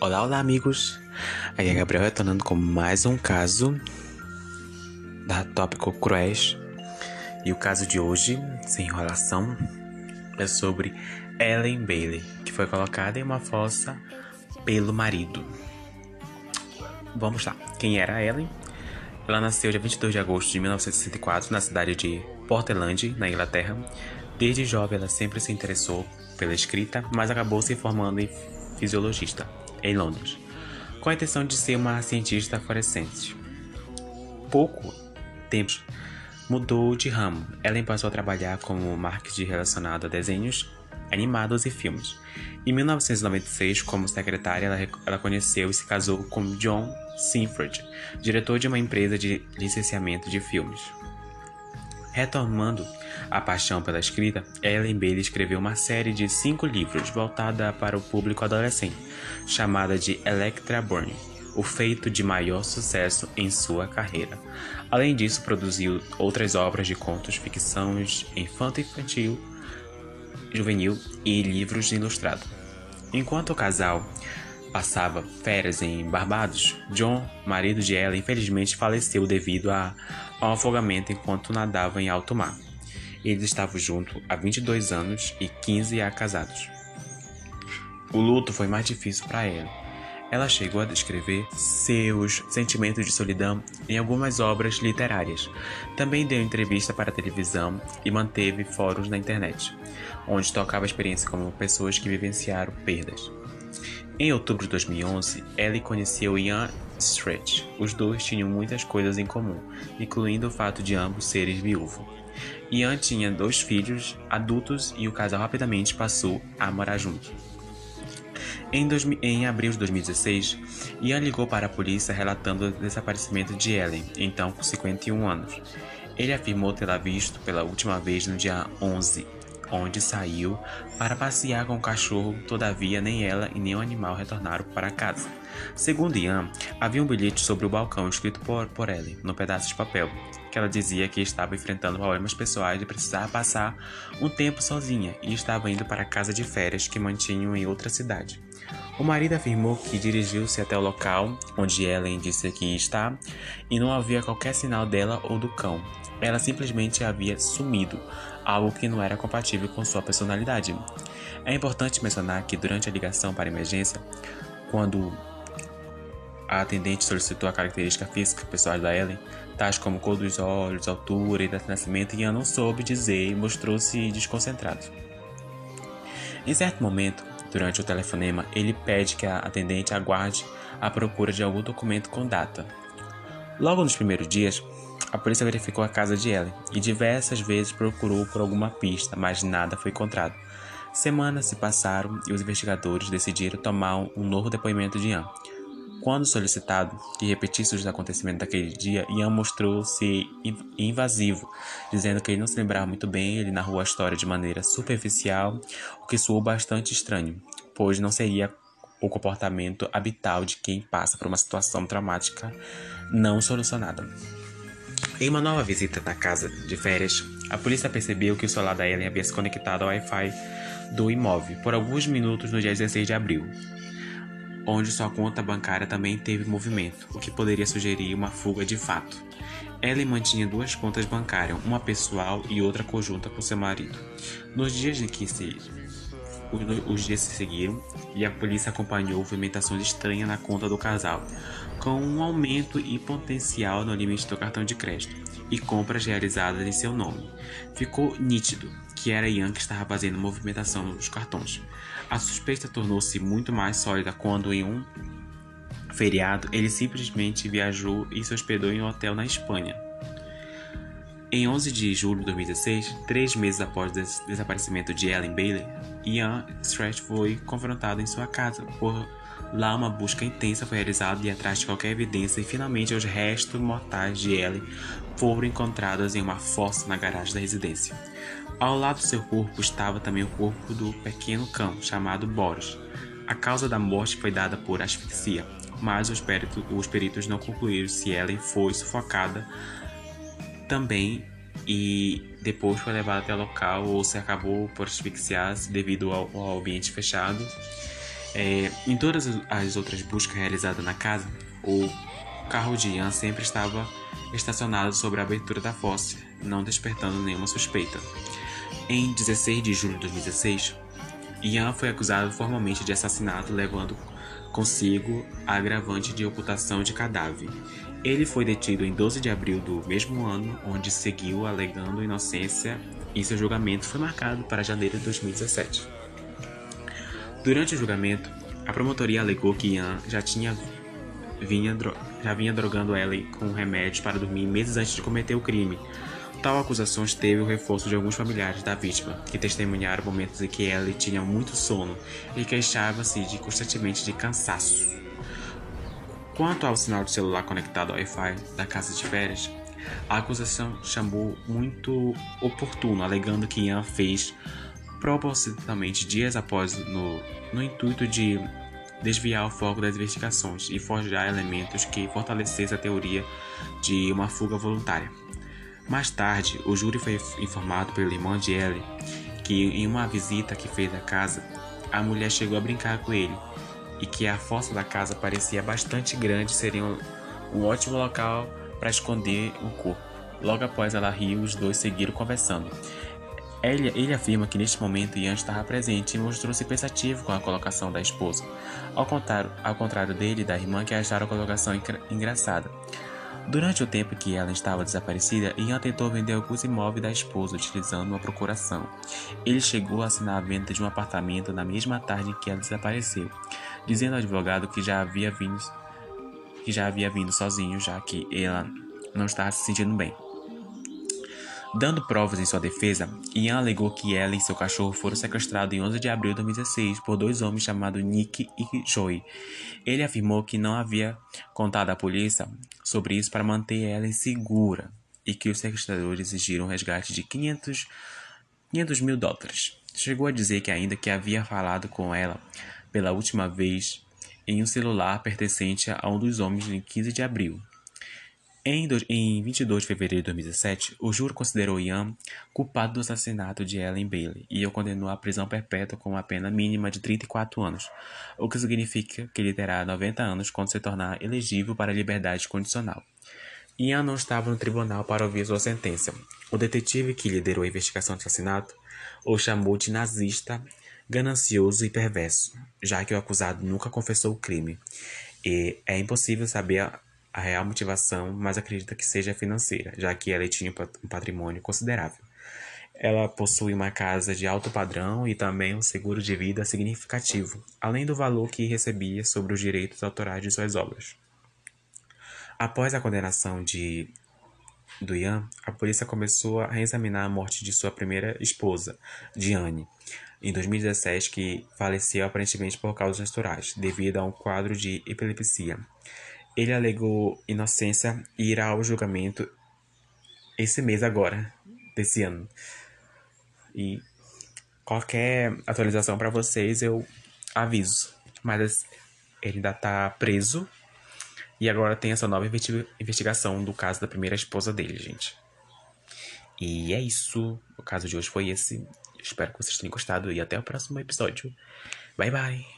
Olá, olá, amigos! Aqui é Gabriel retornando com mais um caso da Tópico Cruéis. E o caso de hoje, sem enrolação, é sobre Ellen Bailey, que foi colocada em uma fossa pelo marido. Vamos lá. Quem era Ellen? Ela nasceu dia 22 de agosto de 1964 na cidade de Portland, na Inglaterra. Desde jovem, ela sempre se interessou pela escrita, mas acabou se formando em fisiologista em Londres, com a intenção de ser uma cientista fluorescente. Pouco tempo mudou de ramo. Ellen passou a trabalhar como marketing relacionado a desenhos animados e filmes. Em 1996, como secretária, ela, ela conheceu e se casou com John Sinford, diretor de uma empresa de licenciamento de filmes. Retomando a paixão pela escrita, Ellen Bailey escreveu uma série de cinco livros voltada para o público adolescente, chamada de Electra Burn, o feito de maior sucesso em sua carreira. Além disso, produziu outras obras de contos, ficções infanto-infantil, juvenil e livros ilustrados. Enquanto o casal passava férias em Barbados, John, marido de ela, infelizmente faleceu devido a, um afogamento enquanto nadava em alto mar. Eles estavam juntos há 22 anos e 15 há casados. O luto foi mais difícil para ela. Ela chegou a descrever seus sentimentos de solidão em algumas obras literárias. Também deu entrevista para a televisão e manteve fóruns na internet, onde tocava experiências como pessoas que vivenciaram perdas. Em outubro de 2011, Ellie conheceu Ian Stretch. Os dois tinham muitas coisas em comum, incluindo o fato de ambos serem viúvos. Ian tinha dois filhos adultos e o casal rapidamente passou a morar junto. Em, dois, em, abril de 2016, Ian ligou para a polícia relatando o desaparecimento de Ellen, então com 51 anos. Ele afirmou tê-la visto pela última vez no dia 11 onde saiu para passear com o cachorro, todavia nem ela e nem o animal retornaram para casa. Segundo Ian, havia um bilhete sobre o balcão escrito por, por Ellie, no pedaço de papel, que ela dizia que estava enfrentando problemas pessoais e precisava passar um tempo sozinha e estava indo para a casa de férias que mantinham em outra cidade. O marido afirmou que dirigiu-se até o local onde Ellen disse que está e não havia qualquer sinal dela ou do cão. Ela simplesmente havia sumido, algo que não era compatível com sua personalidade. É importante mencionar que durante a ligação para emergência, quando a atendente solicitou a característica física pessoal da Ellen, tais como cor dos olhos, altura e data de nascimento, Ian não soube dizer e mostrou-se desconcentrado. Em certo momento, durante o telefonema, ele pede que a atendente aguarde a procura de algum documento com data. Logo nos primeiros dias, a polícia verificou a casa de Ellen e diversas vezes procurou por alguma pista, mas nada foi encontrado. Semanas se passaram e os investigadores decidiram tomar um novo depoimento de Ian. Quando solicitado que repetisse os acontecimentos daquele dia, Ian mostrou-se invasivo, dizendo que ele não se lembrava muito bem, ele narrou a história de maneira superficial, o que soou bastante estranho, pois não seria o comportamento habitual de quem passa por uma situação traumática não solucionada. Em uma nova visita na casa de férias, a polícia percebeu que o celular da Ellen havia se conectado ao Wi-Fi do imóvel por alguns minutos no dia 16 de abril, onde sua conta bancária também teve movimento, o que poderia sugerir uma fuga de fato. Ellen mantinha duas contas bancárias, uma pessoal e outra conjunta com seu marido. Nos dias em que se os dias se seguiram e a polícia acompanhou movimentações estranhas na conta do casal, com um aumento e potencial no limite do cartão de crédito e compras realizadas em seu nome. Ficou nítido que era Ian que estava fazendo movimentação nos cartões. A suspeita tornou-se muito mais sólida quando, em um feriado, ele simplesmente viajou e se hospedou em um hotel na Espanha. Em 11 de julho de 2016, três meses após o desaparecimento de Ellen Bailey, Ian Stretch foi confrontado em sua casa. Por lá, uma busca intensa foi realizada e atrás de qualquer evidência, e finalmente os restos mortais de Ellen foram encontrados em uma fossa na garagem da residência. Ao lado do seu corpo estava também o corpo do pequeno cão, chamado Boris. A causa da morte foi dada por asfixia, mas os peritos, os peritos não concluíram se Ellen foi sufocada também e depois foi levado até o local ou se acabou por asfixiar-se devido ao, ao, ambiente fechado. É, em todas as outras buscas realizadas na casa, o carro de Ian sempre estava estacionado sobre a abertura da fossa, não despertando nenhuma suspeita. Em 16 de julho de 2016, Ian foi acusado formalmente de assassinato, levando consigo a agravante de ocultação de cadáver. Ele foi detido em 12 de abril do mesmo ano, onde seguiu alegando inocência e seu julgamento foi marcado para janeiro de 2017. Durante o julgamento, a promotoria alegou que Ian já tinha vinha, já vinha drogando Ellie com remédios para dormir meses antes de cometer o crime. Tal acusação teve o reforço de alguns familiares da vítima, que testemunharam momentos em que Ellie tinha muito sono e queixava-se de, constantemente de cansaço. Quanto ao sinal de celular conectado ao Wi-Fi da casa de férias, a acusação chamou muito oportuno, alegando que Ian fez propositalmente dias após no, no intuito de desviar o foco das investigações e forjar elementos que fortalecessem a teoria de uma fuga voluntária. Mais tarde, o júri foi informado pelo irmão de Ellie que, em uma visita que fez à casa, a mulher chegou a brincar com ele e que a fossa da casa parecia bastante grande seria um, um ótimo local para esconder o corpo. Logo após ela rir, os dois seguiram conversando. Ele, ele afirma que neste momento Ian estava presente e mostrou-se pensativo com a colocação da esposa, ao contrário, ao contrário dele e da irmã que acharam a colocação engraçada. Durante o tempo que ela estava desaparecida, Ian tentou vender alguns imóveis da esposa utilizando uma procuração. Ele chegou a assinar a venda de um apartamento na mesma tarde que ela desapareceu, dizendo ao advogado que já havia vindo, que já havia vindo sozinho, já que ela não estava se sentindo bem. Dando provas em sua defesa, Ian alegou que ela e seu cachorro foram sequestrados em 11 de abril de 2016 por dois homens chamados Nick e Joey. Ele afirmou que não havia contado à polícia sobre isso para manter ela segura e que os sequestradores exigiram um resgate de 500, 500 mil dólares. Chegou a dizer que ainda que havia falado com ela pela última vez em um celular pertencente a um dos homens em 15 de abril. Em, do, em 22 de fevereiro de 2017, o júri considerou Ian culpado do assassinato de Ellen Bailey e o condenou à prisão perpétua com uma pena mínima de 34 anos, o que significa que ele terá 90 anos quando se tornar elegível para a liberdade condicional. Ian não estava no tribunal para ouvir sua sentença. O detetive que liderou a investigação do assassinato o chamou de nazista, ganancioso e perverso, já que o acusado nunca confessou o crime. E é impossível saber a real motivação, mas acredita que seja financeira, já que ela tinha um patrimônio considerável. Ela possui uma casa de alto padrão e também um seguro de vida significativo, além do valor que recebia sobre os direitos autorais de suas obras. Após a condenação de do Ian, a polícia começou a reexaminar a morte de sua primeira esposa, Diane, em 2017, que faleceu aparentemente por causas naturais, devido a um quadro de epilepsia. Ele alegou inocência e irá ao julgamento esse mês agora, desse ano. E qualquer atualização para vocês eu aviso. Mas ele ainda tá preso. E agora tem essa nova investigação do caso da primeira esposa dele, gente. E é isso. O caso de hoje foi esse. Espero que vocês tenham gostado e até o próximo episódio. Bye bye.